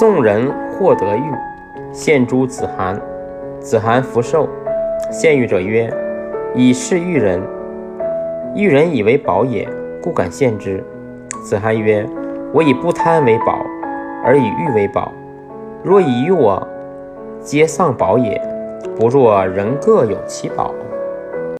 宋人获得玉，献诸子罕，子罕福寿，献玉者曰，以是玉人，玉人以为宝也，故敢献之。子罕曰，我以不贪为宝，而以玉为宝。若以玉我，皆丧宝也；不若人各有其宝。